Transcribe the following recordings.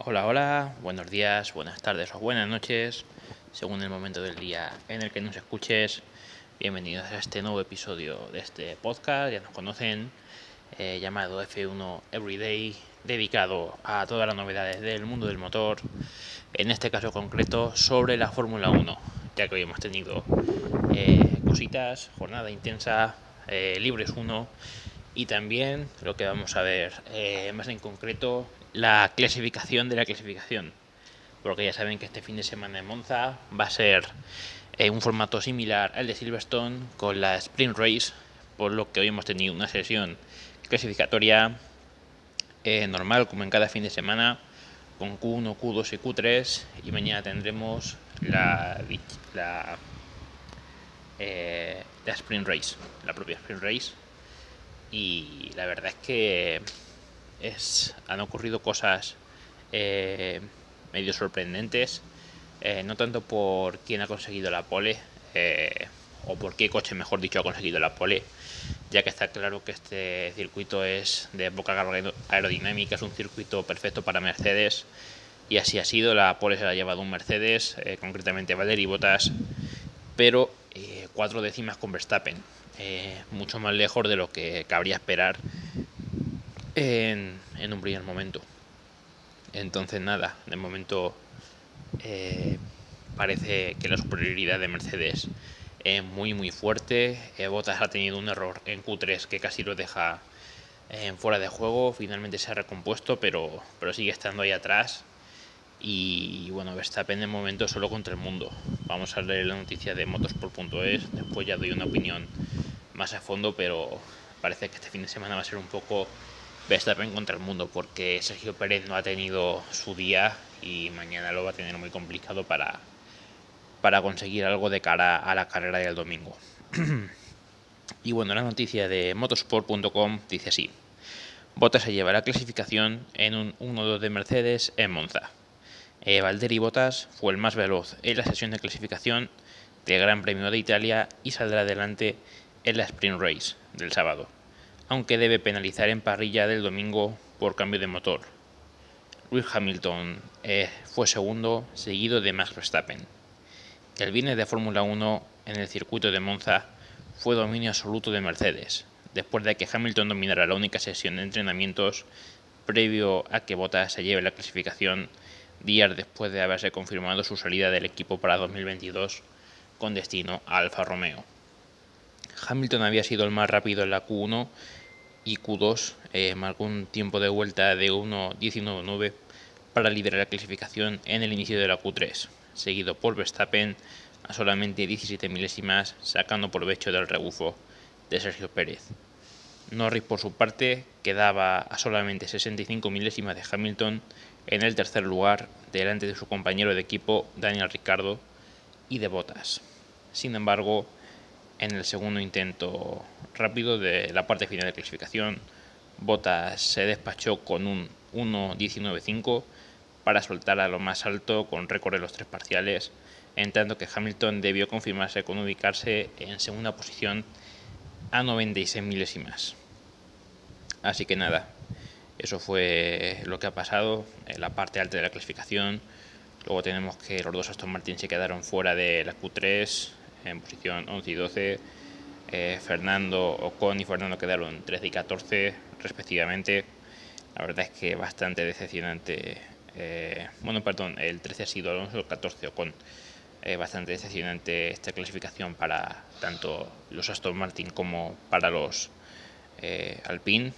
Hola, hola, buenos días, buenas tardes o buenas noches, según el momento del día en el que nos escuches. Bienvenidos a este nuevo episodio de este podcast, ya nos conocen, eh, llamado F1 Everyday, dedicado a todas las novedades del mundo del motor, en este caso concreto sobre la Fórmula 1, ya que hoy hemos tenido eh, cositas, jornada intensa, eh, libres 1 y también lo que vamos a ver más en concreto la clasificación de la clasificación. Porque ya saben que este fin de semana en Monza va a ser eh, un formato similar al de Silverstone con la Sprint Race, por lo que hoy hemos tenido una sesión clasificatoria eh, normal como en cada fin de semana con Q1, Q2 y Q3 y mañana tendremos la, la, eh, la Sprint Race, la propia Sprint Race y la verdad es que es, han ocurrido cosas eh, medio sorprendentes, eh, no tanto por quién ha conseguido la pole, eh, o por qué coche, mejor dicho, ha conseguido la pole, ya que está claro que este circuito es de poca aerodinámica, es un circuito perfecto para Mercedes, y así ha sido, la pole se la ha llevado un Mercedes, concretamente Valery Bottas, pero cuatro décimas con Verstappen, mucho más lejos de lo que cabría esperar en, un primer momento. Entonces nada, de momento eh, parece que la superioridad de Mercedes es muy muy fuerte. Eh, Bottas ha tenido un error en Q3 que casi lo deja en fuera de juego. Finalmente se ha recompuesto, pero, pero sigue estando ahí atrás. Y bueno, Verstappen de momento solo contra el mundo. Vamos a leer la noticia de motorsport.es. Después ya doy una opinión más a fondo, pero parece que este fin de semana va a ser un poco Verstappen contra el mundo porque Sergio Pérez no ha tenido su día y mañana lo va a tener muy complicado para, para conseguir algo de cara a la carrera del domingo. y bueno, la noticia de motorsport.com dice así. Bottas se lleva la clasificación en un 1-2 de Mercedes en Monza. Eh, Valtteri Bottas fue el más veloz en la sesión de clasificación del Gran Premio de Italia y saldrá adelante en la Sprint Race del sábado aunque debe penalizar en parrilla del domingo por cambio de motor. Lewis Hamilton eh, fue segundo, seguido de Max Verstappen. El viernes de Fórmula 1 en el circuito de Monza fue dominio absoluto de Mercedes, después de que Hamilton dominara la única sesión de entrenamientos previo a que Bottas se lleve la clasificación días después de haberse confirmado su salida del equipo para 2022 con destino a Alfa Romeo. Hamilton había sido el más rápido en la Q1 y Q2 eh, marcó un tiempo de vuelta de 1.19.9 para liderar la clasificación en el inicio de la Q3, seguido por Verstappen a solamente 17 milésimas, sacando provecho del rebufo de Sergio Pérez. Norris, por su parte, quedaba a solamente 65 milésimas de Hamilton en el tercer lugar, delante de su compañero de equipo Daniel Ricciardo y de Bottas. Sin embargo, en el segundo intento rápido de la parte final de clasificación. Bottas se despachó con un 1.19.5 para soltar a lo más alto con récord de los tres parciales, en tanto que Hamilton debió confirmarse con ubicarse en segunda posición a 96 milésimas. Así que nada, eso fue lo que ha pasado en la parte alta de la clasificación. Luego tenemos que los dos Aston Martin se quedaron fuera de la Q3, en posición 11 y 12. Eh, Fernando Ocon y Fernando quedaron 13 y 14 respectivamente. La verdad es que bastante decepcionante. Eh, bueno, perdón, el 13 ha sido Alonso, el 14 Ocon. Eh, bastante decepcionante esta clasificación para tanto los Aston Martin como para los Alpine.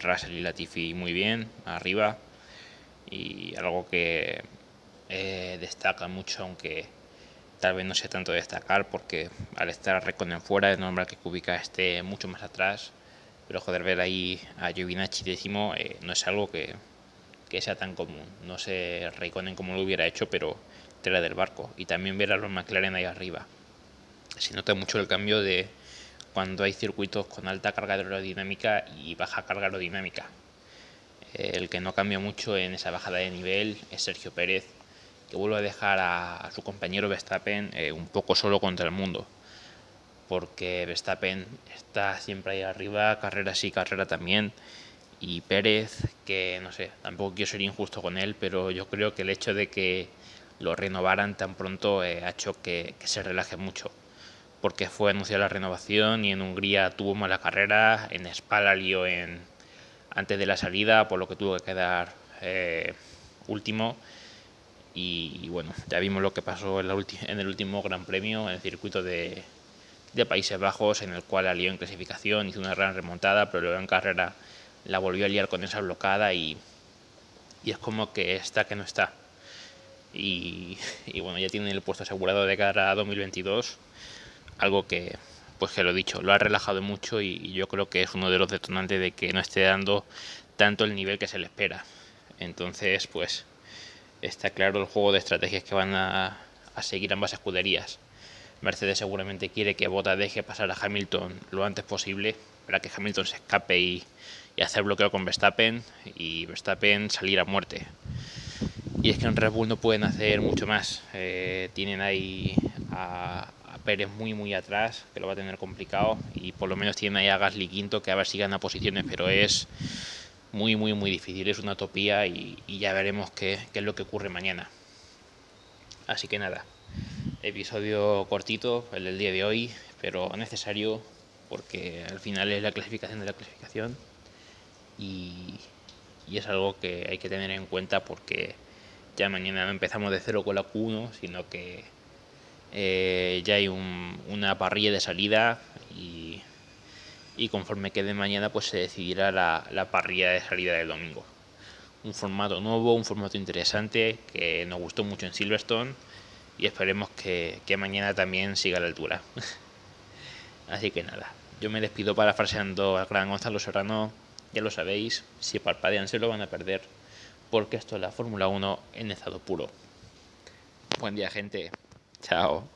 Russell y Latifi muy bien, arriba. Y algo que destaca mucho, aunque tal vez no sea tanto destacar porque al estar Reconen fuera es normal que Kubica esté mucho más atrás, pero joder, ver ahí a Giovinacci décimo eh, no es algo que, que, sea tan común. No sé Raikkonen como lo hubiera hecho, pero tela del barco. Y también ver a los McLaren ahí arriba. Se nota mucho el cambio de cuando hay circuitos con alta carga aerodinámica y baja carga aerodinámica. El que no cambia mucho en esa bajada de nivel es Sergio Pérez, que vuelve a dejar a, su compañero Verstappen eh, un poco solo contra el mundo. Porque Verstappen está siempre ahí arriba, carrera sí, carrera también. y Pérez, que no sé, tampoco quiero ser injusto con él, pero yo creo que el hecho de que lo renovaran tan pronto eh, ha hecho que, se relaje mucho. Porque fue anunciada la renovación y en Hungría tuvo mala carrera, en Spa la en, antes de la salida, por lo que tuvo que quedar eh, último. Y, bueno, ya vimos lo que pasó en, la en, el último Gran Premio, en el circuito de, de Países Bajos, en el cual alió en clasificación, hizo una gran remontada, pero luego en carrera la volvió a liar con esa blocada y, y es como que está que no está. Y, y, bueno, ya tiene el puesto asegurado de cara a 2022, algo que, pues que lo he dicho, lo ha relajado mucho y, yo creo que es uno de los detonantes de que no esté dando tanto el nivel que se le espera. Entonces, pues está claro el juego de estrategias que van a, a seguir ambas escuderías. Mercedes seguramente quiere que Bota deje pasar a Hamilton lo antes posible para que Hamilton se escape y, hacer bloqueo con Verstappen y Verstappen salir a muerte. Y es que en Red Bull no pueden hacer mucho más. Eh, tienen ahí a, Pérez muy muy atrás, que lo va a tener complicado. Y por lo menos tienen ahí a Gasly quinto, que a ver si gana posiciones, pero es muy muy muy difícil. Es una utopía y, ya veremos qué, es lo que ocurre mañana. Así que nada, episodio cortito, el del día de hoy, pero necesario porque al final es la clasificación de la clasificación y, es algo que hay que tener en cuenta porque ya mañana no empezamos de cero con la Q1, sino que eh, ya hay una parrilla de salida y, conforme quede mañana pues se decidirá la, parrilla de salida del domingo. Un formato nuevo, un formato interesante que nos gustó mucho en Silverstone y esperemos que, que mañana también siga a la altura. Así que nada, yo me despido parafraseando al gran Gonzalo Serrano ya lo sabéis, si parpadean se lo van a perder, porque esto es la Fórmula 1 en estado puro. Buen día gente, chao.